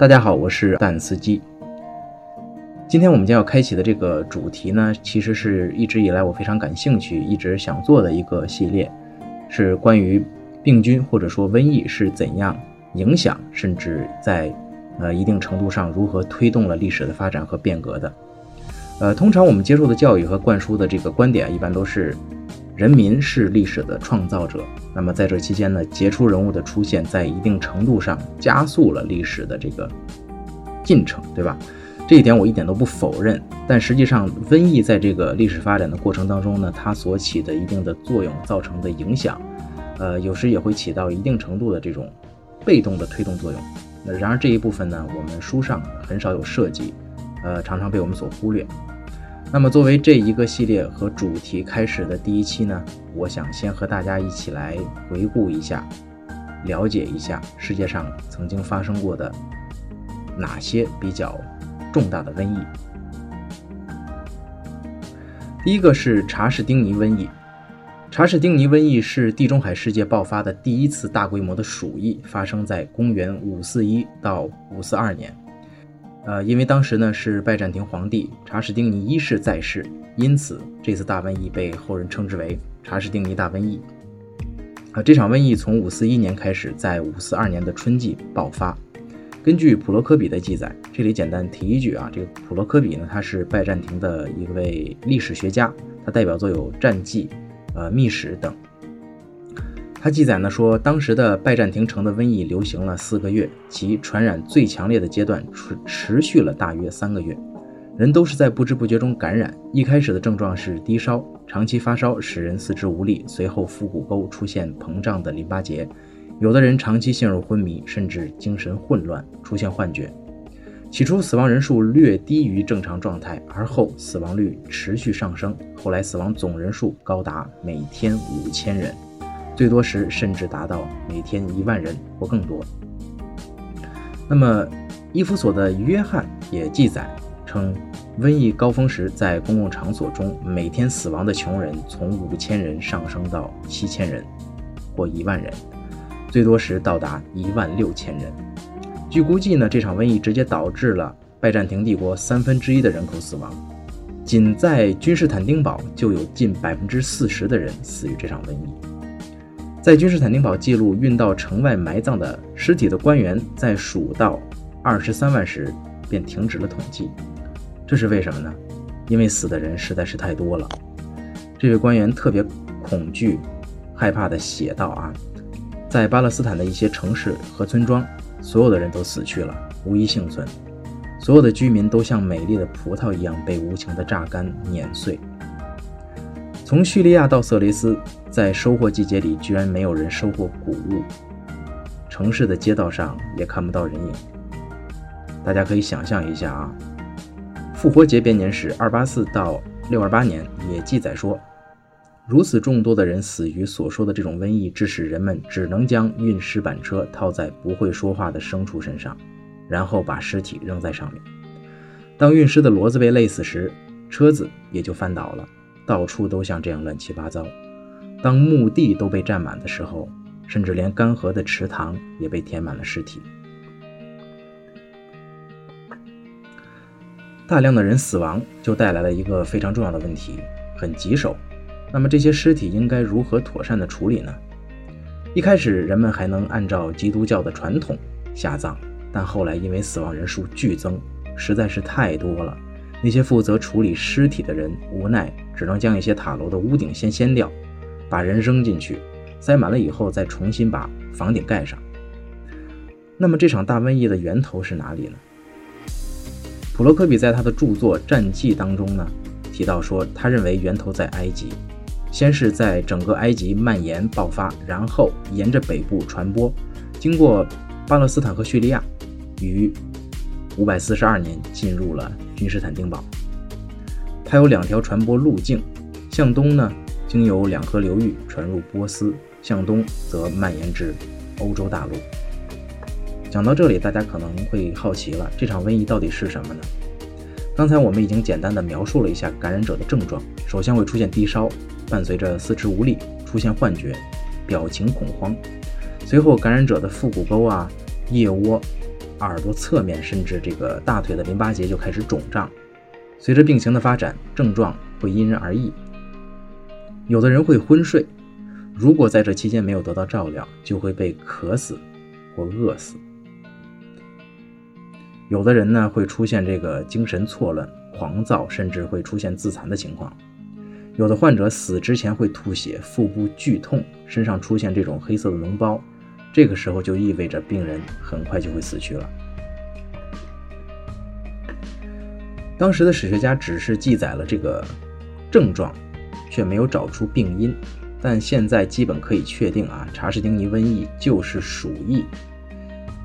大家好，我是蛋司机。今天我们将要开启的这个主题呢，其实是一直以来我非常感兴趣、一直想做的一个系列，是关于病菌或者说瘟疫是怎样影响，甚至在呃一定程度上如何推动了历史的发展和变革的。呃，通常我们接受的教育和灌输的这个观点，一般都是人民是历史的创造者。那么在这期间呢，杰出人物的出现，在一定程度上加速了历史的这个进程，对吧？这一点我一点都不否认。但实际上，瘟疫在这个历史发展的过程当中呢，它所起的一定的作用，造成的影响，呃，有时也会起到一定程度的这种被动的推动作用。那然而这一部分呢，我们书上很少有涉及，呃，常常被我们所忽略。那么，作为这一个系列和主题开始的第一期呢，我想先和大家一起来回顾一下，了解一下世界上曾经发生过的哪些比较重大的瘟疫。第一个是查士丁尼瘟疫。查士丁尼瘟疫是地中海世界爆发的第一次大规模的鼠疫，发生在公元541到542年。呃，因为当时呢是拜占庭皇帝查士丁尼一世在世，因此这次大瘟疫被后人称之为查士丁尼大瘟疫。啊，这场瘟疫从541年开始，在542年的春季爆发。根据普罗科比的记载，这里简单提一句啊，这个普罗科比呢，他是拜占庭的一位历史学家，他代表作有《战记》、呃《秘史》等。他记载呢说，当时的拜占庭城的瘟疫流行了四个月，其传染最强烈的阶段持持续了大约三个月，人都是在不知不觉中感染。一开始的症状是低烧，长期发烧使人四肢无力，随后腹股沟出现膨胀的淋巴结，有的人长期陷入昏迷，甚至精神混乱，出现幻觉。起初死亡人数略低于正常状态，而后死亡率持续上升，后来死亡总人数高达每天五千人。最多时甚至达到每天一万人或更多。那么，伊夫所的约翰也记载称，瘟疫高峰时，在公共场所中每天死亡的穷人从五千人上升到七千人或一万人，最多时到达一万六千人。据估计呢，这场瘟疫直接导致了拜占庭帝国三分之一的人口死亡，仅在君士坦丁堡就有近百分之四十的人死于这场瘟疫。在君士坦丁堡记录运到城外埋葬的尸体的官员，在数到二十三万时便停止了统计。这是为什么呢？因为死的人实在是太多了。这位官员特别恐惧、害怕地写道：“啊，在巴勒斯坦的一些城市和村庄，所有的人都死去了，无一幸存。所有的居民都像美丽的葡萄一样被无情地榨干、碾碎。”从叙利亚到色雷斯，在收获季节里，居然没有人收获谷物。城市的街道上也看不到人影。大家可以想象一下啊，复活节编年史二八四到六二八年也记载说，如此众多的人死于所说的这种瘟疫，致使人们只能将运尸板车套在不会说话的牲畜身上，然后把尸体扔在上面。当运尸的骡子被累死时，车子也就翻倒了。到处都像这样乱七八糟。当墓地都被占满的时候，甚至连干涸的池塘也被填满了尸体。大量的人死亡，就带来了一个非常重要的问题，很棘手。那么这些尸体应该如何妥善的处理呢？一开始人们还能按照基督教的传统下葬，但后来因为死亡人数剧增，实在是太多了。那些负责处理尸体的人无奈只能将一些塔楼的屋顶先掀掉，把人扔进去，塞满了以后再重新把房顶盖上。那么这场大瘟疫的源头是哪里呢？普罗科比在他的著作《战记》当中呢提到说，他认为源头在埃及，先是在整个埃及蔓延爆发，然后沿着北部传播，经过巴勒斯坦和叙利亚，于五百四十二年进入了。君士坦丁堡，它有两条传播路径，向东呢，经由两河流域传入波斯，向东则蔓延至欧洲大陆。讲到这里，大家可能会好奇了，这场瘟疫到底是什么呢？刚才我们已经简单的描述了一下感染者的症状，首先会出现低烧，伴随着四肢无力，出现幻觉，表情恐慌，随后感染者的腹股沟啊、腋窝、耳朵侧面甚至这个大腿的淋巴结就开始肿胀。随着病情的发展，症状会因人而异。有的人会昏睡，如果在这期间没有得到照料，就会被渴死或饿死。有的人呢会出现这个精神错乱、狂躁，甚至会出现自残的情况。有的患者死之前会吐血、腹部剧痛、身上出现这种黑色的脓包，这个时候就意味着病人很快就会死去了。当时的史学家只是记载了这个症状，却没有找出病因。但现在基本可以确定啊，查士丁尼瘟疫就是鼠疫。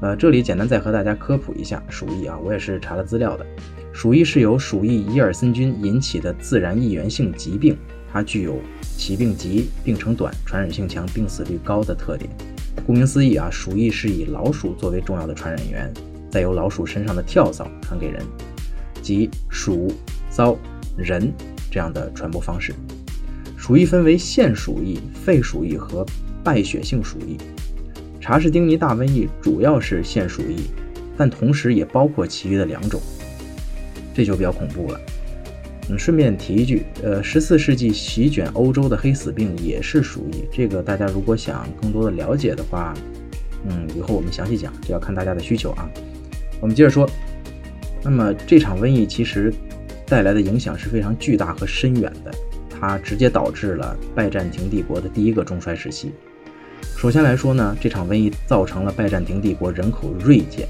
呃，这里简单再和大家科普一下鼠疫啊，我也是查了资料的。鼠疫是由鼠疫伊尔森菌引起的自然疫源性疾病，它具有起病急、病程短、传染性强、病死率高的特点。顾名思义啊，鼠疫是以老鼠作为重要的传染源，再由老鼠身上的跳蚤传给人。及鼠、遭、人这样的传播方式。鼠疫分为腺鼠疫、肺鼠疫和败血性鼠疫。查士丁尼大瘟疫主要是腺鼠疫，但同时也包括其余的两种，这就比较恐怖了。嗯，顺便提一句，呃，十四世纪席卷欧洲的黑死病也是鼠疫。这个大家如果想更多的了解的话，嗯，以后我们详细讲，这要看大家的需求啊。我们接着说。那么这场瘟疫其实带来的影响是非常巨大和深远的，它直接导致了拜占庭帝国的第一个中衰时期。首先来说呢，这场瘟疫造成了拜占庭帝国人口锐减，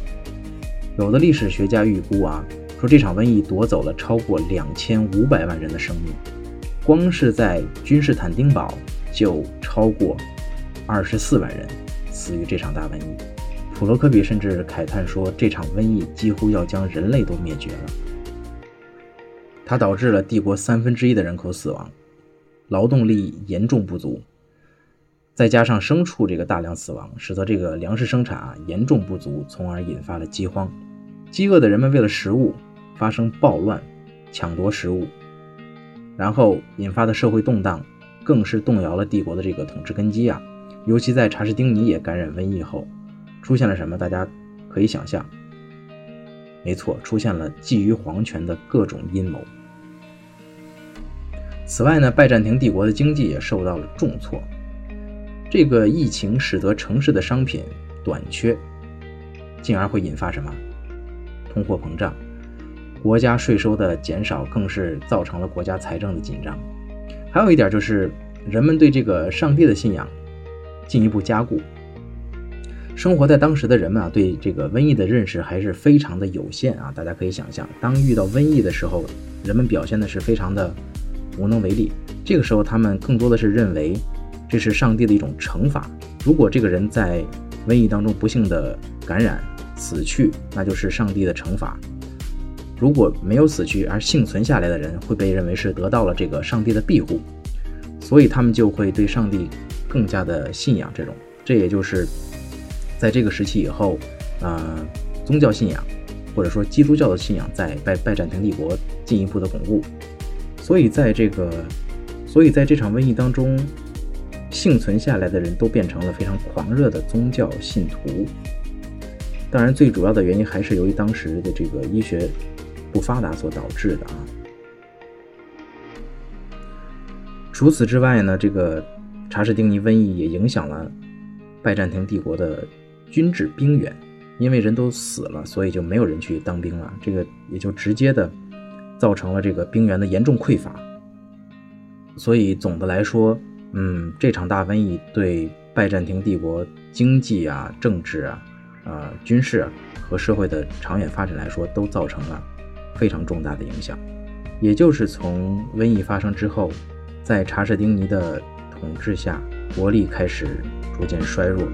有的历史学家预估啊，说这场瘟疫夺走了超过两千五百万人的生命，光是在君士坦丁堡就超过二十四万人死于这场大瘟疫。普罗科比甚至慨叹说：“这场瘟疫几乎要将人类都灭绝了。它导致了帝国三分之一的人口死亡，劳动力严重不足，再加上牲畜这个大量死亡，使得这个粮食生产啊严重不足，从而引发了饥荒。饥饿的人们为了食物发生暴乱，抢夺食物，然后引发的社会动荡，更是动摇了帝国的这个统治根基啊！尤其在查士丁尼也感染瘟疫后。”出现了什么？大家可以想象，没错，出现了觊觎皇权的各种阴谋。此外呢，拜占庭帝国的经济也受到了重挫。这个疫情使得城市的商品短缺，进而会引发什么？通货膨胀。国家税收的减少更是造成了国家财政的紧张。还有一点就是，人们对这个上帝的信仰进一步加固。生活在当时的人们啊，对这个瘟疫的认识还是非常的有限啊。大家可以想象，当遇到瘟疫的时候，人们表现的是非常的无能为力。这个时候，他们更多的是认为这是上帝的一种惩罚。如果这个人在瘟疫当中不幸的感染死去，那就是上帝的惩罚；如果没有死去而幸存下来的人，会被认为是得到了这个上帝的庇护，所以他们就会对上帝更加的信仰。这种，这也就是。在这个时期以后，呃，宗教信仰或者说基督教的信仰在拜拜占庭帝国进一步的巩固，所以在这个，所以在这场瘟疫当中，幸存下来的人都变成了非常狂热的宗教信徒。当然，最主要的原因还是由于当时的这个医学不发达所导致的啊。除此之外呢，这个查士丁尼瘟疫也影响了拜占庭帝国的。军制兵源，因为人都死了，所以就没有人去当兵了。这个也就直接的造成了这个兵源的严重匮乏。所以总的来说，嗯，这场大瘟疫对拜占庭帝国经济啊、政治啊、呃、军事啊和社会的长远发展来说，都造成了非常重大的影响。也就是从瘟疫发生之后，在查士丁尼的统治下，国力开始逐渐衰弱。